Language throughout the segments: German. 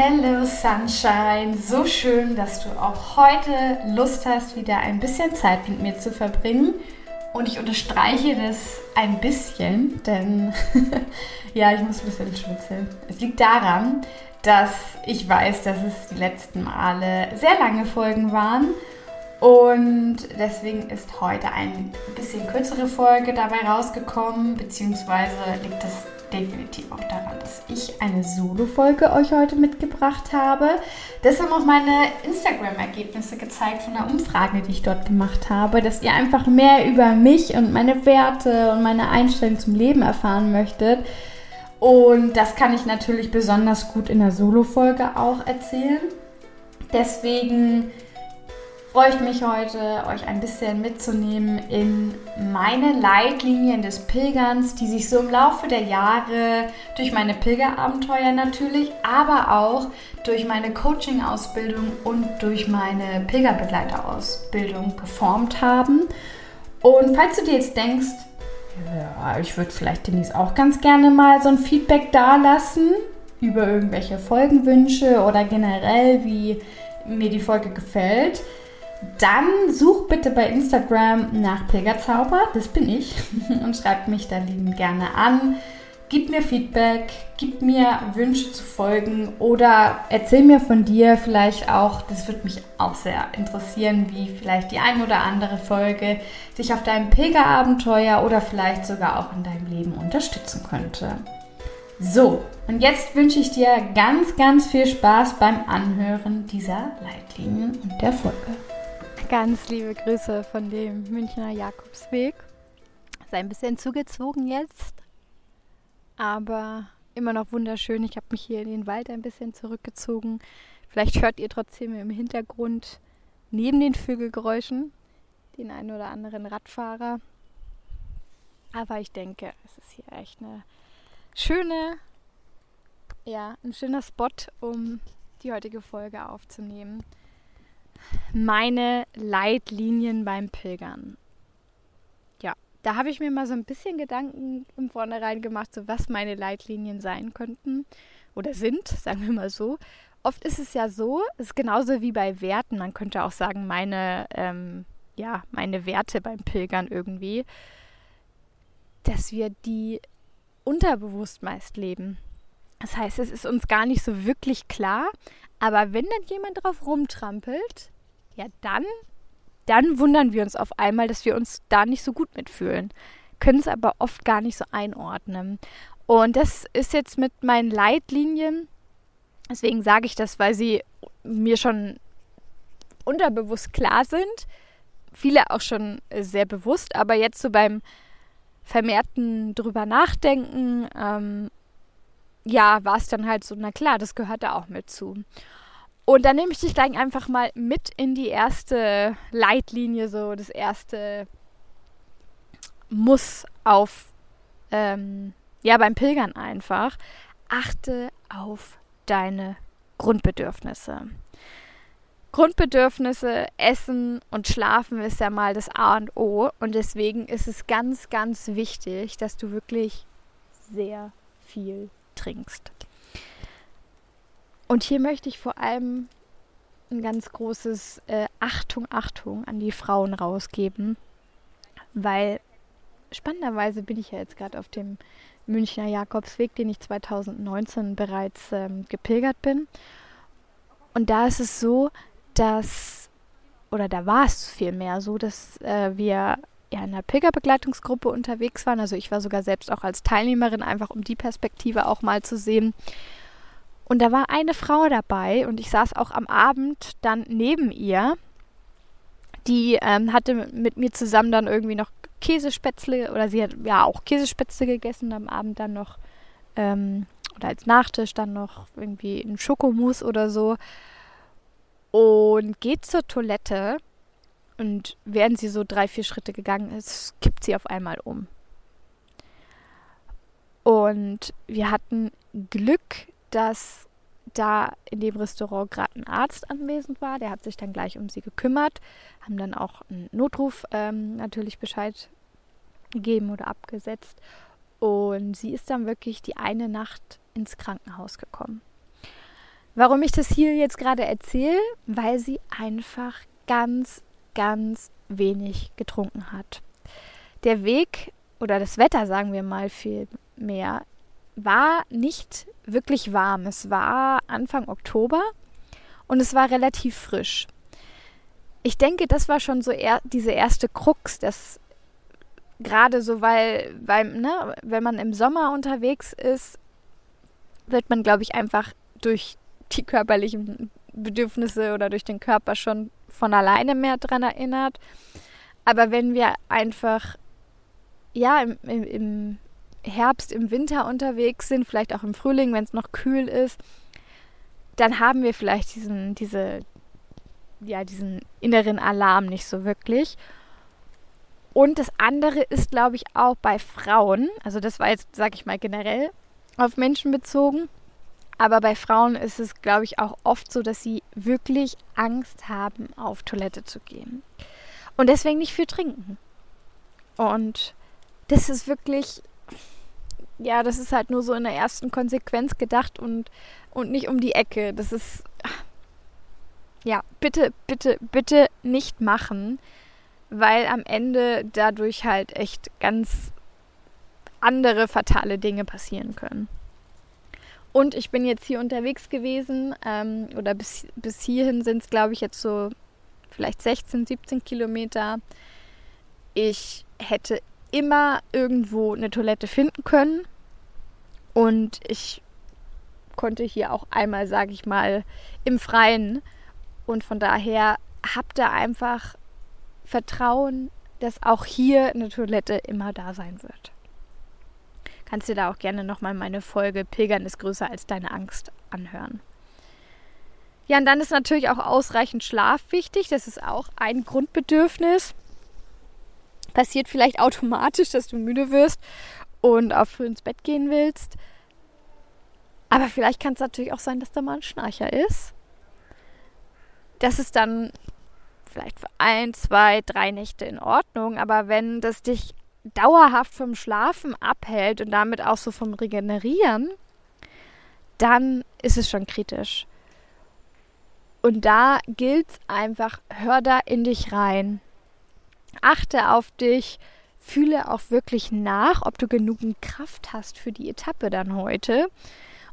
Hello Sunshine, so schön, dass du auch heute Lust hast, wieder ein bisschen Zeit mit mir zu verbringen. Und ich unterstreiche das ein bisschen, denn ja, ich muss ein bisschen schwitzeln. Es liegt daran, dass ich weiß, dass es die letzten Male sehr lange Folgen waren. Und deswegen ist heute ein bisschen kürzere Folge dabei rausgekommen, beziehungsweise liegt es definitiv auch daran, dass ich eine Solo-Folge euch heute mitgebracht habe. Das haben auch meine Instagram-Ergebnisse gezeigt von der Umfrage, die ich dort gemacht habe, dass ihr einfach mehr über mich und meine Werte und meine Einstellung zum Leben erfahren möchtet. Und das kann ich natürlich besonders gut in der Solo-Folge auch erzählen. Deswegen freue ich mich heute, euch ein bisschen mitzunehmen in meine Leitlinien des Pilgerns, die sich so im Laufe der Jahre durch meine Pilgerabenteuer natürlich, aber auch durch meine Coaching-Ausbildung und durch meine Pilgerbegleiterausbildung geformt haben. Und falls du dir jetzt denkst, ja, ich würde vielleicht Denise auch ganz gerne mal so ein Feedback dalassen über irgendwelche Folgenwünsche oder generell, wie mir die Folge gefällt, dann such bitte bei Instagram nach Pilgerzauber, das bin ich, und schreib mich da lieben gerne an. Gib mir Feedback, gib mir Wünsche zu folgen oder erzähl mir von dir vielleicht auch, das würde mich auch sehr interessieren, wie vielleicht die ein oder andere Folge dich auf deinem Pilgerabenteuer oder vielleicht sogar auch in deinem Leben unterstützen könnte. So, und jetzt wünsche ich dir ganz, ganz viel Spaß beim Anhören dieser Leitlinien und der Folge. Ganz liebe Grüße von dem Münchner Jakobsweg. Ist ein bisschen zugezogen jetzt, aber immer noch wunderschön. Ich habe mich hier in den Wald ein bisschen zurückgezogen. Vielleicht hört ihr trotzdem im Hintergrund neben den Vögelgeräuschen den einen oder anderen Radfahrer. Aber ich denke, es ist hier echt eine schöne, ja, ein schöner Spot, um die heutige Folge aufzunehmen meine Leitlinien beim Pilgern. Ja, da habe ich mir mal so ein bisschen Gedanken im Vornherein gemacht, so was meine Leitlinien sein könnten oder sind, sagen wir mal so. Oft ist es ja so, es ist genauso wie bei Werten. Man könnte auch sagen, meine, ähm, ja, meine Werte beim Pilgern irgendwie, dass wir die unterbewusst meist leben. Das heißt, es ist uns gar nicht so wirklich klar, aber wenn dann jemand drauf rumtrampelt, ja dann, dann wundern wir uns auf einmal, dass wir uns da nicht so gut mitfühlen, können es aber oft gar nicht so einordnen. Und das ist jetzt mit meinen Leitlinien, deswegen sage ich das, weil sie mir schon unterbewusst klar sind, viele auch schon sehr bewusst, aber jetzt so beim vermehrten drüber nachdenken, ähm, ja, war es dann halt so, na klar, das gehört da auch mit zu. Und dann nehme ich dich gleich einfach mal mit in die erste Leitlinie, so das erste Muss auf, ähm, ja, beim Pilgern einfach. Achte auf deine Grundbedürfnisse. Grundbedürfnisse, Essen und Schlafen ist ja mal das A und O. Und deswegen ist es ganz, ganz wichtig, dass du wirklich sehr viel trinkst. Und hier möchte ich vor allem ein ganz großes äh, Achtung, Achtung an die Frauen rausgeben, weil spannenderweise bin ich ja jetzt gerade auf dem Münchner Jakobsweg, den ich 2019 bereits ähm, gepilgert bin. Und da ist es so, dass, oder da war es vielmehr so, dass äh, wir ja, in einer Pilgerbegleitungsgruppe unterwegs waren. Also ich war sogar selbst auch als Teilnehmerin, einfach um die Perspektive auch mal zu sehen. Und da war eine Frau dabei und ich saß auch am Abend dann neben ihr. Die ähm, hatte mit mir zusammen dann irgendwie noch Käsespätzle oder sie hat ja auch Käsespätzle gegessen am Abend dann noch ähm, oder als Nachtisch dann noch irgendwie ein Schokomus oder so und geht zur Toilette und während sie so drei, vier Schritte gegangen ist, kippt sie auf einmal um. Und wir hatten Glück, dass da in dem Restaurant gerade ein Arzt anwesend war. Der hat sich dann gleich um sie gekümmert, haben dann auch einen Notruf ähm, natürlich Bescheid gegeben oder abgesetzt. Und sie ist dann wirklich die eine Nacht ins Krankenhaus gekommen. Warum ich das hier jetzt gerade erzähle? Weil sie einfach ganz, ganz wenig getrunken hat. Der Weg oder das Wetter, sagen wir mal viel mehr, war nicht wirklich warm. Es war Anfang Oktober und es war relativ frisch. Ich denke, das war schon so er, diese erste Krux, dass gerade so, weil, weil ne, wenn man im Sommer unterwegs ist, wird man, glaube ich, einfach durch die körperlichen Bedürfnisse oder durch den Körper schon von alleine mehr dran erinnert. Aber wenn wir einfach ja im, im, im Herbst, im Winter unterwegs sind, vielleicht auch im Frühling, wenn es noch kühl ist, dann haben wir vielleicht diesen, diese, ja, diesen inneren Alarm nicht so wirklich. Und das andere ist, glaube ich, auch bei Frauen, also das war jetzt, sage ich mal, generell auf Menschen bezogen, aber bei Frauen ist es, glaube ich, auch oft so, dass sie wirklich Angst haben, auf Toilette zu gehen. Und deswegen nicht viel trinken. Und das ist wirklich ja, das ist halt nur so in der ersten Konsequenz gedacht und, und nicht um die Ecke. Das ist, ja, bitte, bitte, bitte nicht machen, weil am Ende dadurch halt echt ganz andere fatale Dinge passieren können. Und ich bin jetzt hier unterwegs gewesen, ähm, oder bis, bis hierhin sind es, glaube ich, jetzt so vielleicht 16, 17 Kilometer. Ich hätte immer irgendwo eine Toilette finden können. Und ich konnte hier auch einmal, sage ich mal, im Freien. Und von daher habt ihr einfach Vertrauen, dass auch hier eine Toilette immer da sein wird. Kannst dir da auch gerne nochmal meine Folge Pilgern ist größer als deine Angst anhören. Ja, und dann ist natürlich auch ausreichend Schlaf wichtig. Das ist auch ein Grundbedürfnis passiert vielleicht automatisch, dass du müde wirst und auch früh ins Bett gehen willst. Aber vielleicht kann es natürlich auch sein, dass da mal ein Schnarcher ist. Das ist dann vielleicht für ein, zwei, drei Nächte in Ordnung. Aber wenn das dich dauerhaft vom Schlafen abhält und damit auch so vom Regenerieren, dann ist es schon kritisch. Und da gilt es einfach, hör da in dich rein achte auf dich, fühle auch wirklich nach, ob du genügend Kraft hast für die Etappe dann heute.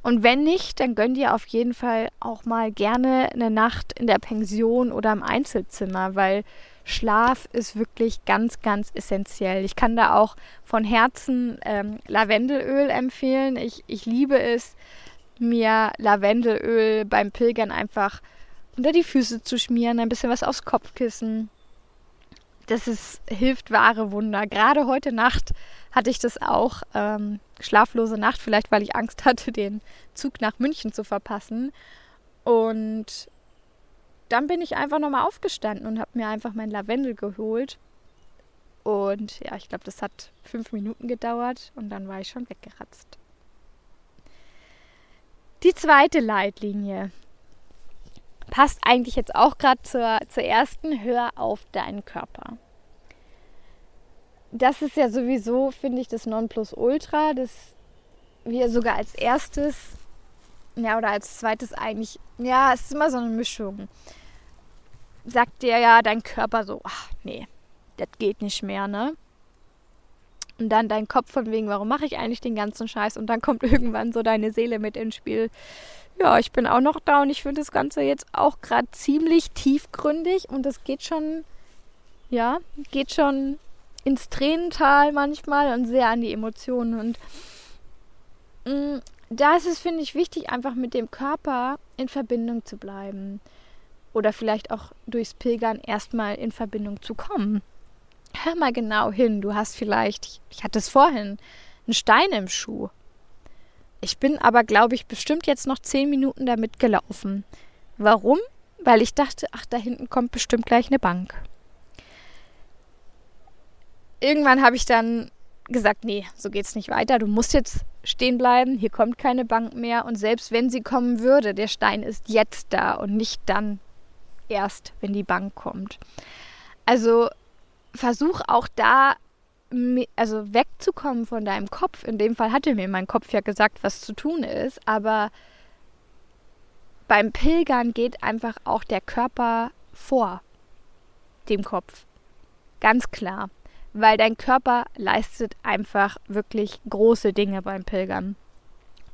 Und wenn nicht, dann gönn dir auf jeden Fall auch mal gerne eine Nacht in der Pension oder im Einzelzimmer, weil Schlaf ist wirklich ganz, ganz essentiell. Ich kann da auch von Herzen ähm, Lavendelöl empfehlen. Ich, ich liebe es, mir Lavendelöl beim Pilgern einfach unter die Füße zu schmieren, ein bisschen was aufs Kopfkissen das ist, hilft wahre Wunder. Gerade heute Nacht hatte ich das auch. Ähm, schlaflose Nacht, vielleicht weil ich Angst hatte, den Zug nach München zu verpassen. Und dann bin ich einfach nochmal aufgestanden und habe mir einfach mein Lavendel geholt. Und ja, ich glaube, das hat fünf Minuten gedauert und dann war ich schon weggeratzt. Die zweite Leitlinie passt eigentlich jetzt auch gerade zur, zur ersten, hör auf deinen Körper. Das ist ja sowieso, finde ich, das Nonplusultra, das wir sogar als erstes, ja, oder als zweites eigentlich, ja, es ist immer so eine Mischung. Sagt dir ja dein Körper so, ach nee, das geht nicht mehr, ne? Und dann dein Kopf von wegen, warum mache ich eigentlich den ganzen Scheiß? Und dann kommt irgendwann so deine Seele mit ins Spiel ja, ich bin auch noch da und ich finde das Ganze jetzt auch gerade ziemlich tiefgründig und es geht schon, ja, geht schon ins Tränental manchmal und sehr an die Emotionen. Und mm, da ist es, finde ich, wichtig, einfach mit dem Körper in Verbindung zu bleiben. Oder vielleicht auch durchs Pilgern erstmal in Verbindung zu kommen. Hör mal genau hin. Du hast vielleicht, ich hatte es vorhin, einen Stein im Schuh Ich bin aber, glaube ich, bestimmt jetzt noch zehn Minuten damit gelaufen. Warum? Weil ich dachte, ach, da hinten kommt bestimmt gleich eine Bank. Irgendwann habe ich dann gesagt, nee, so geht's nicht weiter. Du musst jetzt stehen bleiben. Hier kommt keine Bank mehr. Und selbst wenn sie kommen würde, der Stein ist jetzt da und nicht dann erst, wenn die Bank kommt. Also versuch auch da also wegzukommen von deinem Kopf. In dem Fall hatte mir mein Kopf ja gesagt, was zu tun ist, aber beim Pilgern geht einfach auch der Körper vor dem Kopf. Ganz klar, weil dein Körper leistet einfach wirklich große Dinge beim Pilgern.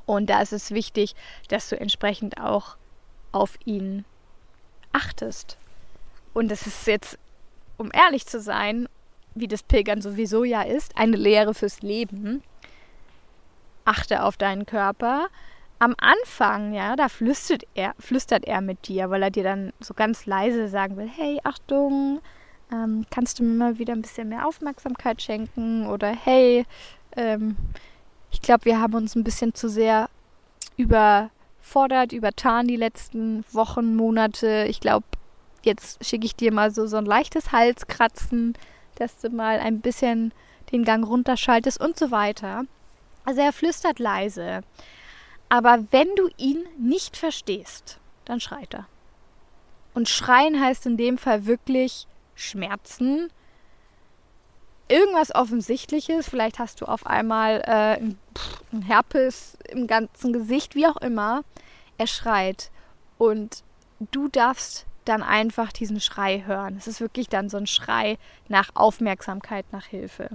Und da ist es wichtig, dass du entsprechend auch auf ihn achtest. Und das ist jetzt, um ehrlich zu sein, wie das Pilgern sowieso ja ist, eine Lehre fürs Leben. Achte auf deinen Körper. Am Anfang, ja, da flüstert er, flüstert er mit dir, weil er dir dann so ganz leise sagen will, hey, Achtung, ähm, kannst du mir mal wieder ein bisschen mehr Aufmerksamkeit schenken? Oder hey, ähm, ich glaube, wir haben uns ein bisschen zu sehr überfordert, übertan die letzten Wochen, Monate. Ich glaube, jetzt schicke ich dir mal so, so ein leichtes Halskratzen dass du mal ein bisschen den Gang runterschaltest und so weiter. Also er flüstert leise. Aber wenn du ihn nicht verstehst, dann schreit er. Und schreien heißt in dem Fall wirklich Schmerzen. Irgendwas Offensichtliches, vielleicht hast du auf einmal äh, ein Herpes im ganzen Gesicht, wie auch immer. Er schreit. Und du darfst dann einfach diesen Schrei hören. Es ist wirklich dann so ein Schrei nach Aufmerksamkeit, nach Hilfe.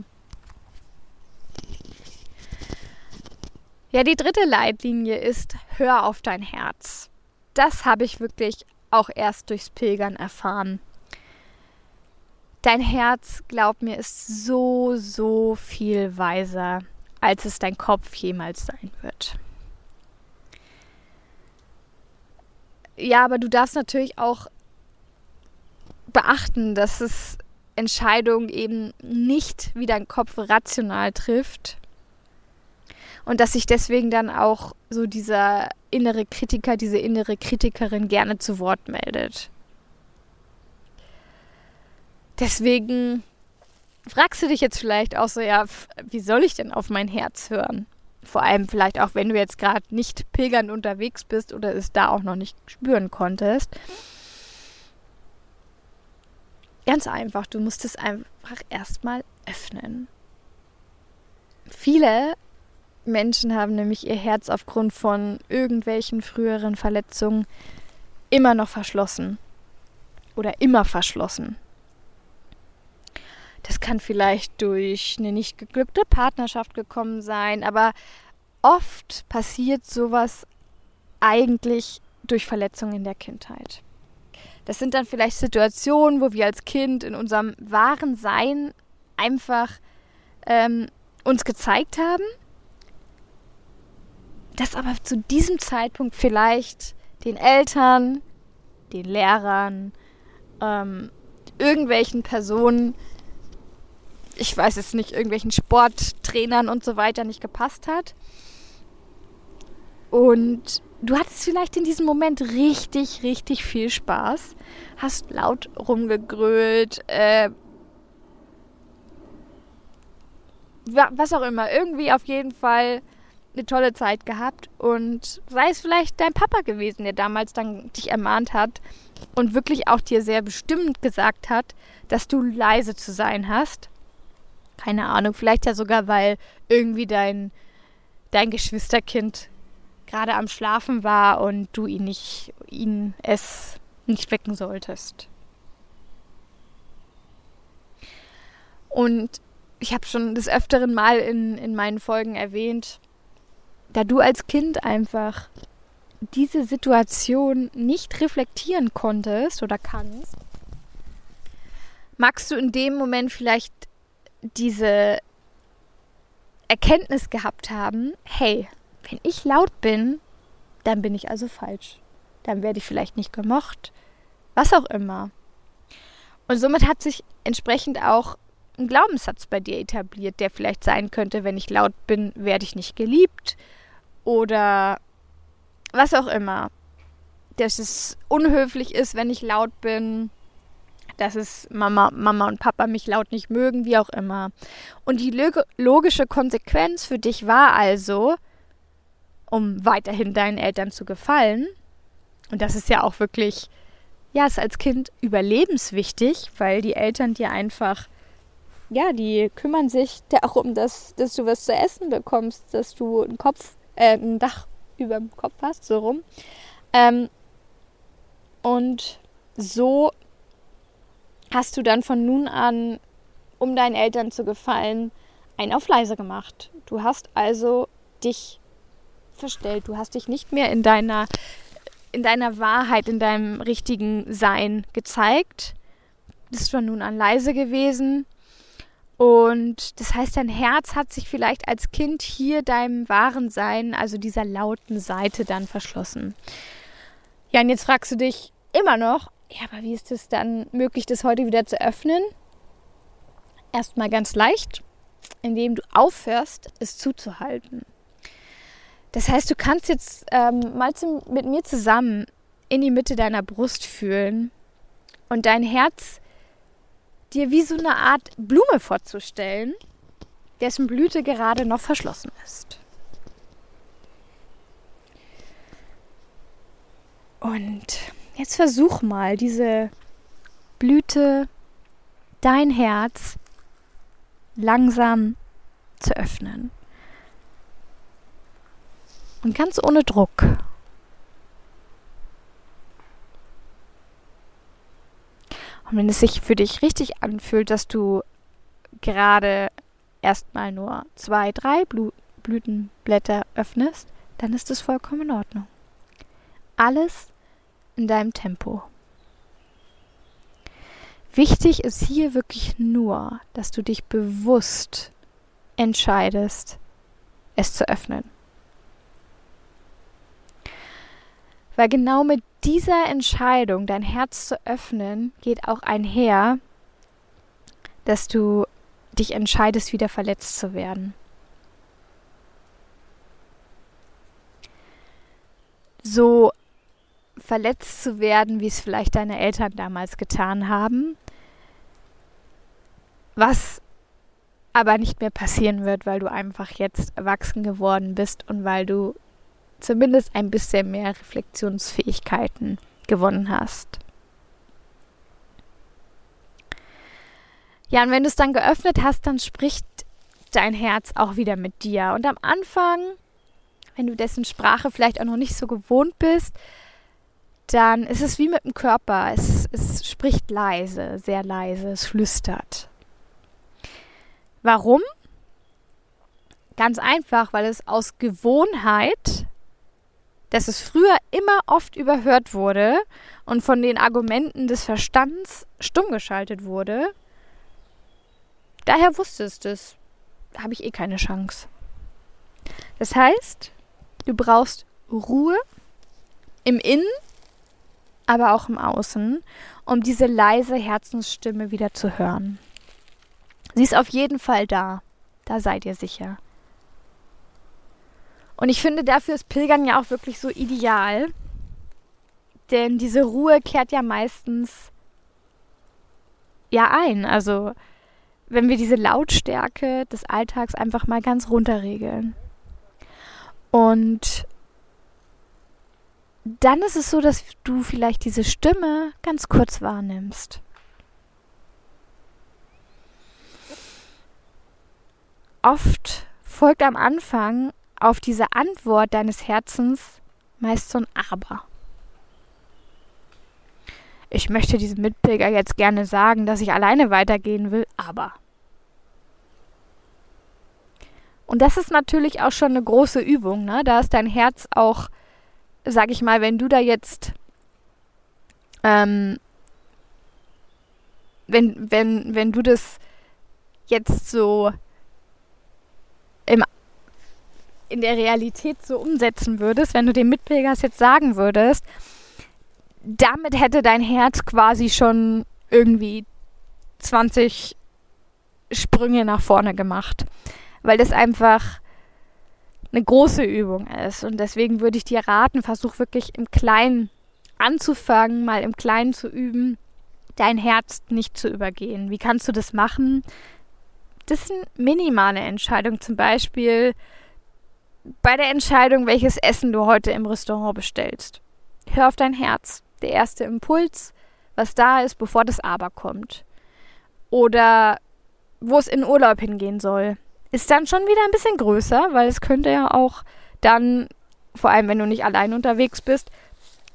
Ja, die dritte Leitlinie ist, hör auf dein Herz. Das habe ich wirklich auch erst durchs Pilgern erfahren. Dein Herz, glaub mir, ist so, so viel weiser, als es dein Kopf jemals sein wird. Ja, aber du darfst natürlich auch beachten, dass es Entscheidungen eben nicht wie dein Kopf rational trifft und dass sich deswegen dann auch so dieser innere Kritiker, diese innere Kritikerin gerne zu Wort meldet. Deswegen fragst du dich jetzt vielleicht auch so, ja, wie soll ich denn auf mein Herz hören? Vor allem vielleicht auch, wenn du jetzt gerade nicht pilgernd unterwegs bist oder es da auch noch nicht spüren konntest. Ganz einfach, du musst es einfach erstmal öffnen. Viele Menschen haben nämlich ihr Herz aufgrund von irgendwelchen früheren Verletzungen immer noch verschlossen. Oder immer verschlossen. Das kann vielleicht durch eine nicht geglückte Partnerschaft gekommen sein, aber oft passiert sowas eigentlich durch Verletzungen in der Kindheit. Das sind dann vielleicht Situationen, wo wir als Kind in unserem wahren Sein einfach ähm, uns gezeigt haben, dass aber zu diesem Zeitpunkt vielleicht den Eltern, den Lehrern, ähm, irgendwelchen Personen, ich weiß es nicht, irgendwelchen Sporttrainern und so weiter nicht gepasst hat. Und du hattest vielleicht in diesem Moment richtig, richtig viel Spaß, hast laut rumgegrölt, äh, was auch immer, irgendwie auf jeden Fall eine tolle Zeit gehabt und sei es vielleicht dein Papa gewesen, der damals dann dich ermahnt hat und wirklich auch dir sehr bestimmt gesagt hat, dass du leise zu sein hast. Keine Ahnung, vielleicht ja sogar, weil irgendwie dein, dein Geschwisterkind gerade am Schlafen war und du ihn nicht, ihn es nicht wecken solltest. Und ich habe schon des öfteren Mal in, in meinen Folgen erwähnt, da du als Kind einfach diese Situation nicht reflektieren konntest oder kannst, magst du in dem Moment vielleicht diese Erkenntnis gehabt haben, hey, wenn ich laut bin, dann bin ich also falsch. Dann werde ich vielleicht nicht gemocht. Was auch immer. Und somit hat sich entsprechend auch ein Glaubenssatz bei dir etabliert, der vielleicht sein könnte, wenn ich laut bin, werde ich nicht geliebt. oder was auch immer. Dass es unhöflich ist, wenn ich laut bin, dass es Mama, Mama und Papa mich laut nicht mögen, wie auch immer. Und die logische Konsequenz für dich war also, um weiterhin deinen Eltern zu gefallen, und das ist ja auch wirklich, ja, ist als Kind überlebenswichtig, weil die Eltern dir einfach, ja, die kümmern sich auch um das, dass du was zu essen bekommst, dass du einen Kopf, äh, ein Dach über dem Kopf hast, so rum. Ähm, und so hast du dann von nun an, um deinen Eltern zu gefallen, ein auf leise gemacht. Du hast also dich verstellt. Du hast dich nicht mehr in deiner, in deiner Wahrheit, in deinem richtigen Sein gezeigt. Bist von nun an leise gewesen. Und das heißt, dein Herz hat sich vielleicht als Kind hier deinem wahren Sein, also dieser lauten Seite, dann verschlossen. Ja, und jetzt fragst du dich immer noch, ja, aber wie ist es dann möglich, das heute wieder zu öffnen? Erstmal ganz leicht, indem du aufhörst, es zuzuhalten. Das heißt, du kannst jetzt ähm, mal zum, mit mir zusammen in die Mitte deiner Brust fühlen und dein Herz dir wie so eine Art Blume vorzustellen, dessen Blüte gerade noch verschlossen ist. Und Jetzt versuch mal, diese Blüte, dein Herz langsam zu öffnen. Und ganz ohne Druck. Und wenn es sich für dich richtig anfühlt, dass du gerade erstmal nur zwei, drei Blu Blütenblätter öffnest, dann ist es vollkommen in Ordnung. Alles in deinem Tempo. Wichtig ist hier wirklich nur, dass du dich bewusst entscheidest, es zu öffnen. Weil genau mit dieser Entscheidung, dein Herz zu öffnen, geht auch einher, dass du dich entscheidest, wieder verletzt zu werden. So verletzt zu werden, wie es vielleicht deine Eltern damals getan haben, was aber nicht mehr passieren wird, weil du einfach jetzt erwachsen geworden bist und weil du zumindest ein bisschen mehr Reflexionsfähigkeiten gewonnen hast. Ja, und wenn du es dann geöffnet hast, dann spricht dein Herz auch wieder mit dir. Und am Anfang, wenn du dessen Sprache vielleicht auch noch nicht so gewohnt bist, dann ist es wie mit dem Körper. Es, es spricht leise, sehr leise, es flüstert. Warum? Ganz einfach, weil es aus Gewohnheit, dass es früher immer oft überhört wurde und von den Argumenten des Verstands stumm geschaltet wurde, daher wusstest du es. Da habe ich eh keine Chance. Das heißt, du brauchst Ruhe im Innen aber auch im Außen, um diese leise Herzensstimme wieder zu hören. Sie ist auf jeden Fall da, da seid ihr sicher. Und ich finde, dafür ist Pilgern ja auch wirklich so ideal, denn diese Ruhe kehrt ja meistens ja ein. Also wenn wir diese Lautstärke des Alltags einfach mal ganz runterregeln. Und dann ist es so, dass du vielleicht diese Stimme ganz kurz wahrnimmst. Oft folgt am Anfang auf diese Antwort deines Herzens meist so ein Aber. Ich möchte diesem Mitbürger jetzt gerne sagen, dass ich alleine weitergehen will, aber. Und das ist natürlich auch schon eine große Übung, ne? Da ist dein Herz auch sag ich mal, wenn du da jetzt, ähm, wenn, wenn, wenn du das jetzt so im, in der Realität so umsetzen würdest, wenn du dem Mitpflegers jetzt sagen würdest, damit hätte dein Herz quasi schon irgendwie 20 Sprünge nach vorne gemacht. Weil das einfach eine große Übung ist. Und deswegen würde ich dir raten, versuch wirklich im Kleinen anzufangen, mal im Kleinen zu üben, dein Herz nicht zu übergehen. Wie kannst du das machen? Das sind minimale Entscheidungen, zum Beispiel bei der Entscheidung, welches Essen du heute im Restaurant bestellst. Hör auf dein Herz. Der erste Impuls, was da ist, bevor das Aber kommt. Oder wo es in Urlaub hingehen soll, ist dann schon wieder ein bisschen größer, weil es könnte ja auch dann, vor allem wenn du nicht allein unterwegs bist,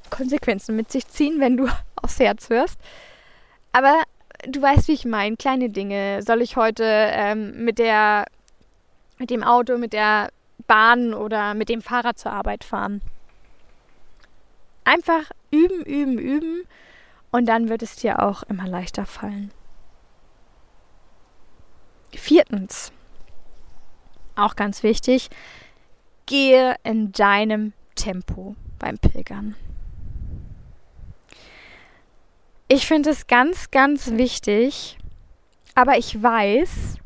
Konsequenzen mit sich ziehen, wenn du aufs Herz hörst. Aber du weißt, wie ich meine, kleine Dinge. Soll ich heute ähm, mit der, mit dem Auto, mit der Bahn oder mit dem Fahrrad zur Arbeit fahren? Einfach üben, üben, üben und dann wird es dir auch immer leichter fallen. Viertens, auch ganz wichtig, gehe in deinem Tempo beim Pilgern. Ich finde es ganz, ganz wichtig, aber ich weiß,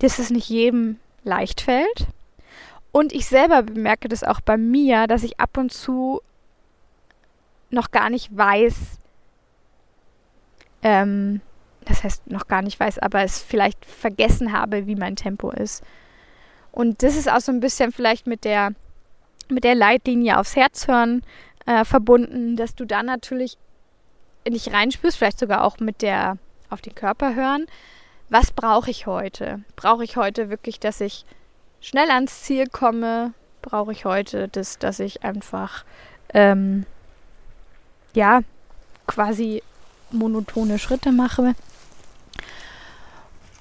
dass es nicht jedem leicht fällt. Und ich selber bemerke das auch bei mir, dass ich ab und zu noch gar nicht weiß, ähm, das heißt noch gar nicht weiß, aber es vielleicht vergessen habe, wie mein Tempo ist. Und das ist auch so ein bisschen vielleicht mit der, mit der Leitlinie aufs Herz hören äh, verbunden, dass du dann natürlich nicht reinspürst, vielleicht sogar auch mit der auf den Körper hören. Was brauche ich heute? Brauche ich heute wirklich, dass ich schnell ans Ziel komme? Brauche ich heute das, dass ich einfach ähm, ja quasi monotone Schritte mache?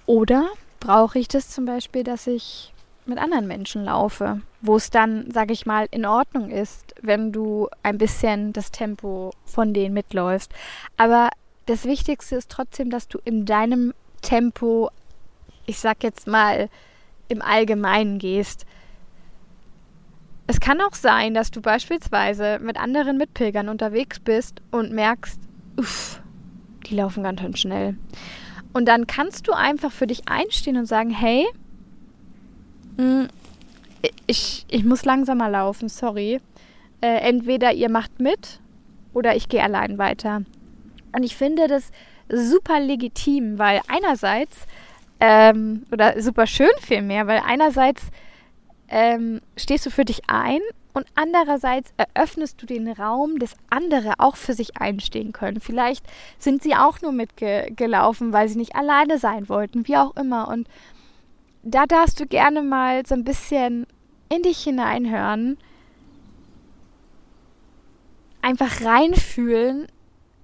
Oder brauche ich das zum Beispiel, dass ich mit anderen Menschen laufe, wo es dann, sage ich mal, in Ordnung ist, wenn du ein bisschen das Tempo von denen mitläufst. Aber das Wichtigste ist trotzdem, dass du in deinem Tempo, ich sag jetzt mal, im Allgemeinen gehst. Es kann auch sein, dass du beispielsweise mit anderen Mitpilgern unterwegs bist und merkst, uff, die laufen ganz schön schnell. Und dann kannst du einfach für dich einstehen und sagen, hey, hm, ich, ich muss langsamer laufen, sorry. Äh, entweder ihr macht mit oder ich gehe allein weiter. Und ich finde das super legitim, weil einerseits, ähm, oder super schön vielmehr, weil einerseits ähm, stehst du für dich ein und andererseits eröffnest du den Raum, dass andere auch für sich einstehen können. Vielleicht sind sie auch nur mitgelaufen, weil sie nicht alleine sein wollten, wie auch immer. Und da darfst du gerne mal so ein bisschen in dich hineinhören, einfach reinfühlen,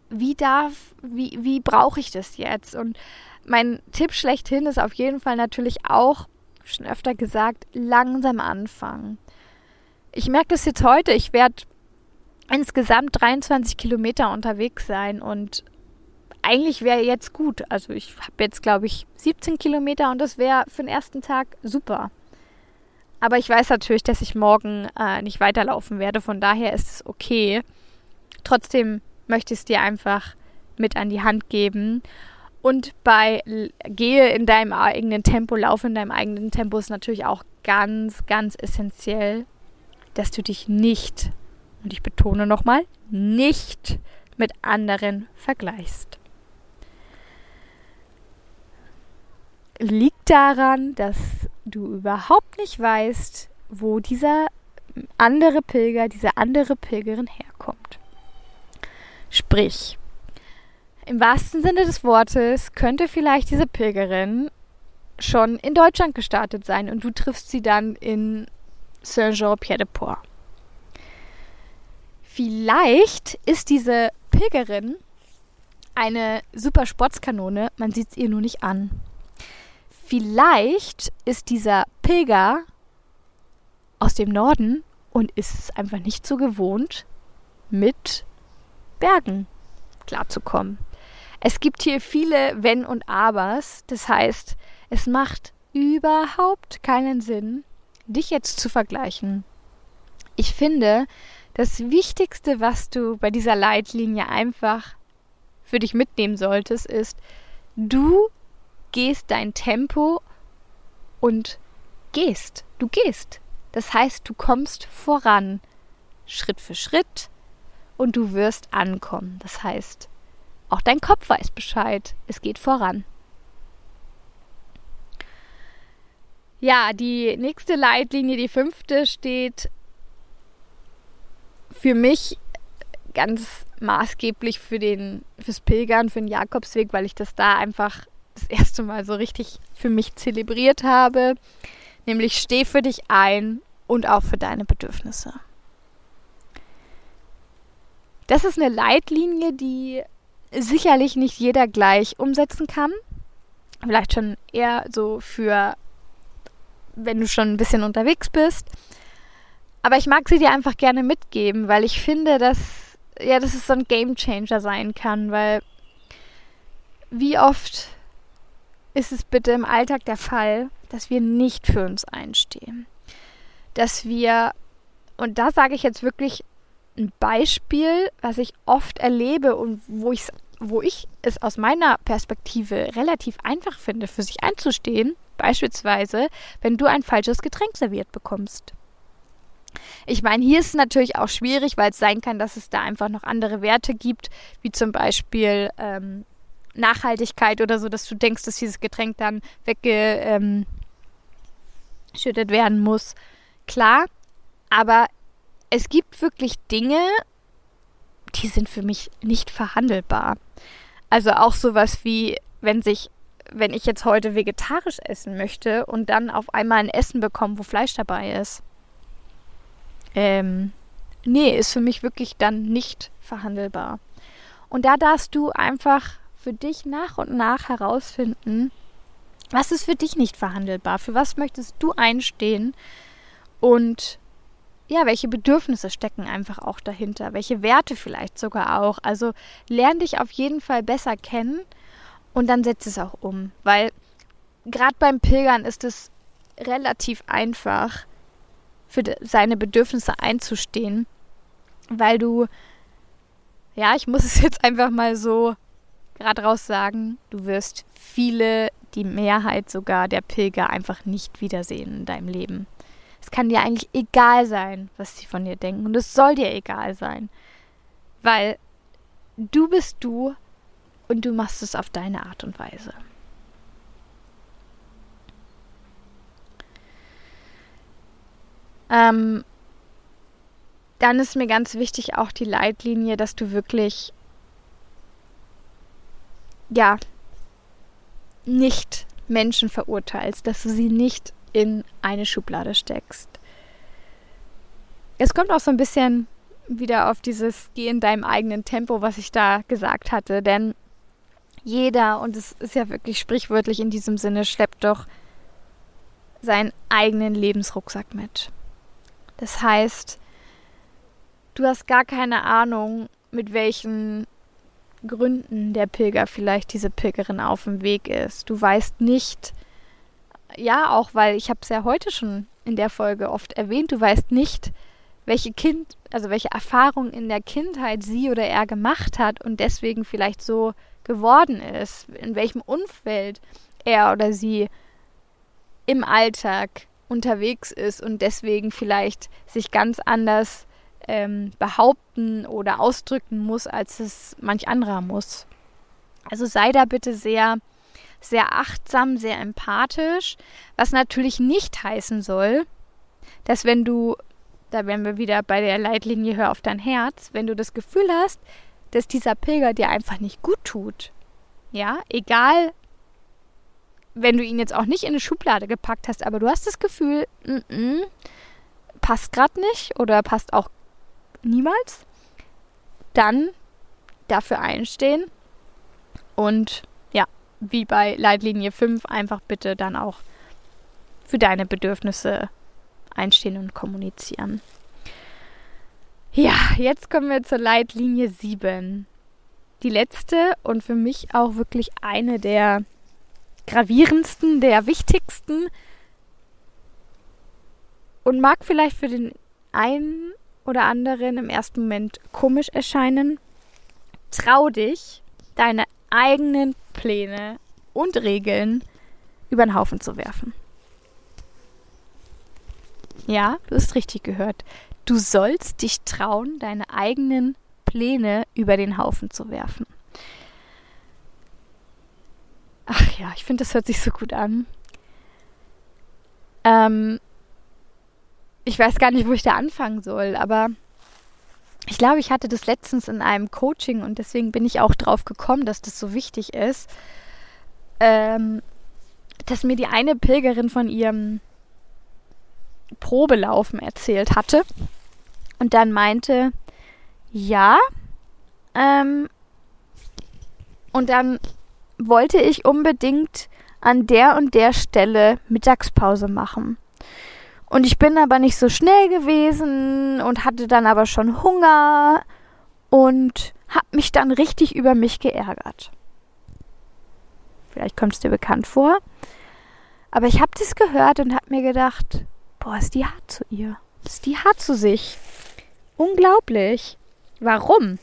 wie darf, wie, wie brauche ich das jetzt? Und mein Tipp schlechthin ist auf jeden Fall natürlich auch, schon öfter gesagt, langsam anfangen. Ich merke das jetzt heute, ich werde insgesamt 23 Kilometer unterwegs sein und eigentlich wäre jetzt gut. Also ich habe jetzt, glaube ich, 17 Kilometer und das wäre für den ersten Tag super. Aber ich weiß natürlich, dass ich morgen äh, nicht weiterlaufen werde. Von daher ist es okay. Trotzdem möchte ich es dir einfach mit an die Hand geben. Und bei Gehe in deinem eigenen Tempo, Laufe in deinem eigenen Tempo ist natürlich auch ganz, ganz essentiell, dass du dich nicht, und ich betone nochmal, nicht mit anderen vergleichst. liegt daran, dass du überhaupt nicht weißt, wo dieser andere Pilger, diese andere Pilgerin herkommt. Sprich, im wahrsten Sinne des Wortes könnte vielleicht diese Pilgerin schon in Deutschland gestartet sein und du triffst sie dann in Saint-Jean-Pied-de-Port. Vielleicht ist diese Pilgerin eine super Sportskanone, man sieht es ihr nur nicht an. Vielleicht ist dieser Pilger aus dem Norden und ist es einfach nicht so gewohnt, mit Bergen klarzukommen. Es gibt hier viele Wenn und Abers. Das heißt, es macht überhaupt keinen Sinn, dich jetzt zu vergleichen. Ich finde, das Wichtigste, was du bei dieser Leitlinie einfach für dich mitnehmen solltest, ist, du gehst dein Tempo und gehst. Du gehst. Das heißt, du kommst voran, Schritt für Schritt, und du wirst ankommen. Das heißt, auch dein Kopf weiß Bescheid. Es geht voran. Ja, die nächste Leitlinie, die fünfte, steht für mich ganz maßgeblich für den, fürs Pilgern, für den Jakobsweg, weil ich das da einfach das erste Mal so richtig für mich zelebriert habe. Nämlich steh für dich ein und auch für deine Bedürfnisse. Das ist eine Leitlinie, die sicherlich nicht jeder gleich umsetzen kann. Vielleicht schon eher so für, wenn du schon ein bisschen unterwegs bist. Aber ich mag sie dir einfach gerne mitgeben, weil ich finde, dass, ja, dass es so ein Game Changer sein kann, weil wie oft ist es bitte im Alltag der Fall, dass wir nicht für uns einstehen. Dass wir, und da sage ich jetzt wirklich ein Beispiel, was ich oft erlebe und wo, ich's, wo ich es aus meiner Perspektive relativ einfach finde, für sich einzustehen. Beispielsweise, wenn du ein falsches Getränk serviert bekommst. Ich meine, hier ist es natürlich auch schwierig, weil es sein kann, dass es da einfach noch andere Werte gibt, wie zum Beispiel ähm, Nachhaltigkeit oder so, dass du denkst, dass dieses Getränk dann weggeschüttet ähm, werden muss. Klar, aber es gibt wirklich Dinge, die sind für mich nicht verhandelbar. Also auch sowas wie, wenn sich, wenn ich jetzt heute vegetarisch essen möchte und dann auf einmal ein Essen bekomme, wo Fleisch dabei ist ähm, nee, ist für mich wirklich dann nicht verhandelbar. Und da darfst du einfach für dich nach und nach herausfinden, was ist für dich nicht verhandelbar, für was möchtest du einstehen und ja, welche Bedürfnisse stecken einfach auch dahinter, welche Werte vielleicht sogar auch. Also lern dich auf jeden Fall besser kennen und dann setz es auch um, weil gerade beim Pilgern ist es relativ einfach, für seine Bedürfnisse einzustehen, weil du, ja, ich muss es jetzt einfach mal so gerade raus sagen, du wirst viele, die Mehrheit sogar der Pilger einfach nicht wiedersehen in deinem Leben. Kann dir eigentlich egal sein, was sie von dir denken und es soll dir egal sein, weil du bist du und du machst es auf deine Art und Weise. Ähm, dann ist mir ganz wichtig auch die Leitlinie, dass du wirklich, ja, nicht Menschen verurteilst, dass du sie nicht in eine Schublade steckst. Es kommt auch so ein bisschen wieder auf dieses Geh in deinem eigenen Tempo, was ich da gesagt hatte, denn jeder, und es ist ja wirklich sprichwörtlich in diesem Sinne, schleppt doch seinen eigenen Lebensrucksack mit. Das heißt, du hast gar keine Ahnung, mit welchen Gründen der Pilger vielleicht diese Pilgerin auf dem Weg ist. Du weißt nicht, ja, auch weil ich habe es ja heute schon in der Folge oft erwähnt, du weißt nicht, welche Kind, also welche Erfahrung in der Kindheit sie oder er gemacht hat und deswegen vielleicht so geworden ist, in welchem Umfeld er oder sie im Alltag unterwegs ist und deswegen vielleicht sich ganz anders ähm, behaupten oder ausdrücken muss, als es manch anderer muss. Also sei da bitte sehr, sehr achtsam, sehr empathisch, was natürlich nicht heißen soll, dass wenn du, da wären wir wieder bei der Leitlinie Hör auf dein Herz, wenn du das Gefühl hast, dass dieser Pilger dir einfach nicht gut tut, ja, egal wenn du ihn jetzt auch nicht in eine Schublade gepackt hast, aber du hast das Gefühl, n -n, passt gerade nicht oder passt auch niemals, dann dafür einstehen und wie bei Leitlinie 5 einfach bitte dann auch für deine Bedürfnisse einstehen und kommunizieren. Ja, jetzt kommen wir zur Leitlinie 7. Die letzte und für mich auch wirklich eine der gravierendsten, der wichtigsten und mag vielleicht für den einen oder anderen im ersten Moment komisch erscheinen. Trau dich, deine eigenen Pläne und Regeln über den Haufen zu werfen. Ja, du hast richtig gehört. Du sollst dich trauen, deine eigenen Pläne über den Haufen zu werfen. Ach ja, ich finde, das hört sich so gut an. Ähm, ich weiß gar nicht, wo ich da anfangen soll, aber ich glaube, ich hatte das letztens in einem Coaching und deswegen bin ich auch drauf gekommen, dass das so wichtig ist, ähm, dass mir die eine Pilgerin von ihrem Probelaufen erzählt hatte und dann meinte, ja, ähm, und dann wollte ich unbedingt an der und der Stelle Mittagspause machen. Und ich bin aber nicht so schnell gewesen und hatte dann aber schon Hunger und habe mich dann richtig über mich geärgert. Vielleicht kommt es dir bekannt vor. Aber ich habe das gehört und habe mir gedacht, boah, ist die hart zu ihr. Ist die hart zu sich. Unglaublich. Warum?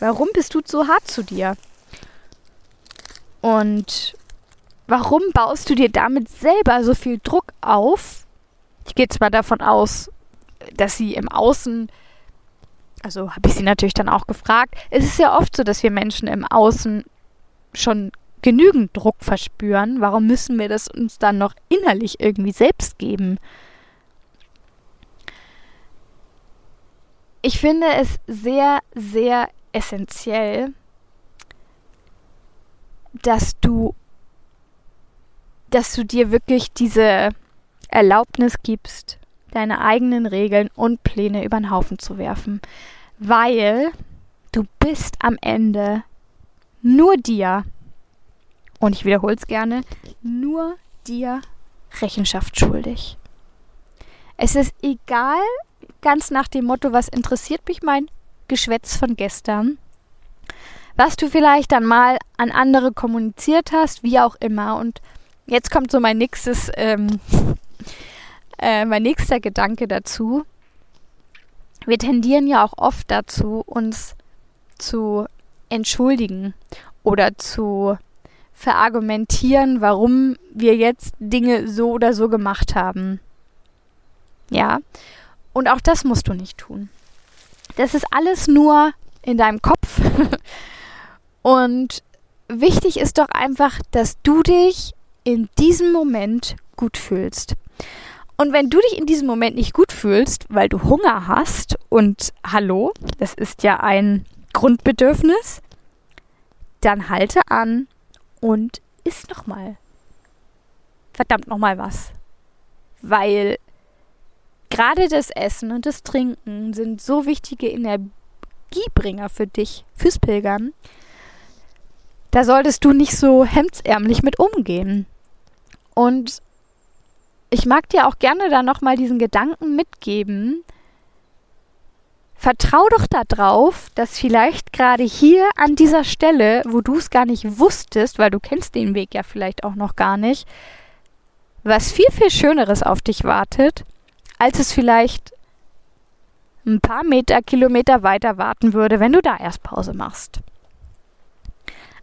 Warum bist du so hart zu dir? Und warum baust du dir damit selber so viel Druck auf, ich gehe zwar davon aus, dass sie im Außen, also habe ich sie natürlich dann auch gefragt, es ist ja oft so, dass wir Menschen im Außen schon genügend Druck verspüren. Warum müssen wir das uns dann noch innerlich irgendwie selbst geben? Ich finde es sehr, sehr essentiell, dass du, dass du dir wirklich diese Erlaubnis gibst, deine eigenen Regeln und Pläne über den Haufen zu werfen, weil du bist am Ende nur dir, und ich wiederhole es gerne, nur dir Rechenschaft schuldig. Es ist egal, ganz nach dem Motto, was interessiert mich mein Geschwätz von gestern, was du vielleicht dann mal an andere kommuniziert hast, wie auch immer. Und jetzt kommt so mein nächstes ähm, äh, mein nächster Gedanke dazu. Wir tendieren ja auch oft dazu, uns zu entschuldigen oder zu verargumentieren, warum wir jetzt Dinge so oder so gemacht haben. Ja, und auch das musst du nicht tun. Das ist alles nur in deinem Kopf. und wichtig ist doch einfach, dass du dich in diesem Moment gut fühlst. Und wenn du dich in diesem Moment nicht gut fühlst, weil du Hunger hast und hallo, das ist ja ein Grundbedürfnis, dann halte an und isst nochmal. Verdammt nochmal was. Weil gerade das Essen und das Trinken sind so wichtige Energiebringer für dich, fürs Pilgern. Da solltest du nicht so hemdsärmlich mit umgehen. Und ich mag dir auch gerne da nochmal diesen Gedanken mitgeben. Vertrau doch darauf, dass vielleicht gerade hier an dieser Stelle, wo du es gar nicht wusstest, weil du kennst den Weg ja vielleicht auch noch gar nicht, was viel, viel Schöneres auf dich wartet, als es vielleicht ein paar Meter, Kilometer weiter warten würde, wenn du da erst Pause machst.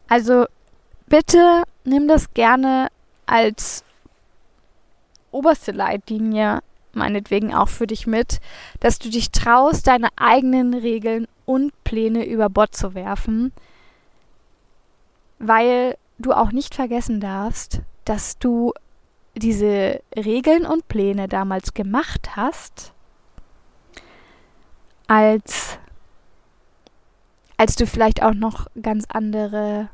Also bitte nimm das gerne als oberste Leitlinie meinetwegen auch für dich mit, dass du dich traust, deine eigenen Regeln und Pläne über Bord zu werfen, weil du auch nicht vergessen darfst, dass du diese Regeln und Pläne damals gemacht hast, als als du vielleicht auch noch ganz andere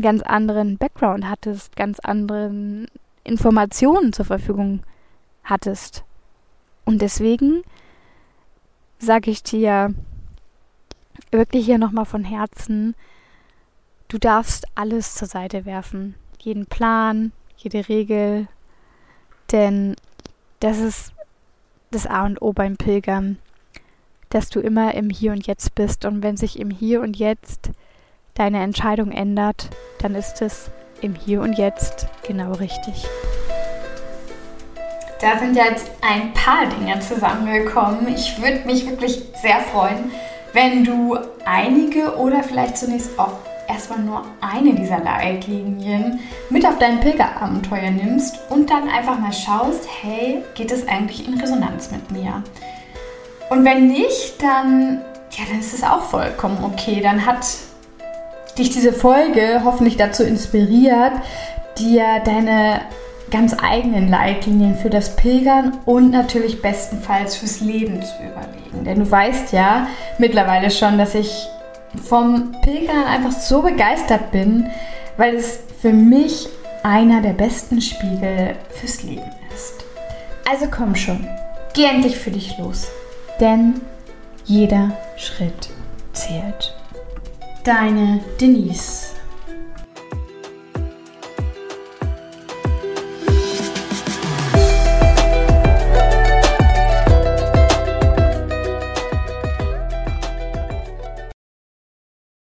ganz anderen Background hattest, ganz anderen Informationen zur Verfügung hattest. Und deswegen sage ich dir wirklich hier nochmal von Herzen, du darfst alles zur Seite werfen. Jeden Plan, jede Regel. Denn das ist das A und O beim Pilgern, dass du immer im Hier und Jetzt bist. Und wenn sich im Hier und Jetzt deine Entscheidung ändert, dann ist es im Hier und Jetzt genau richtig. Da sind jetzt ein paar Dinge zusammengekommen. Ich würde mich wirklich sehr freuen, wenn du einige oder vielleicht zunächst auch erstmal nur eine dieser Leitlinien mit auf dein Pilgerabenteuer nimmst und dann einfach mal schaust, hey, geht es eigentlich in Resonanz mit mir? Und wenn nicht, dann, ja, dann ist es auch vollkommen okay. Dann hat dich diese Folge hoffentlich dazu inspiriert, dir deine ganz eigenen Leitlinien für das Pilgern und natürlich bestenfalls fürs Leben zu überlegen. Denn du weißt ja mittlerweile schon, dass ich vom Pilgern einfach so begeistert bin, weil es für mich einer der besten Spiegel fürs Leben ist. Also komm schon, geh endlich für dich los, denn jeder Schritt zählt. Deine Denise.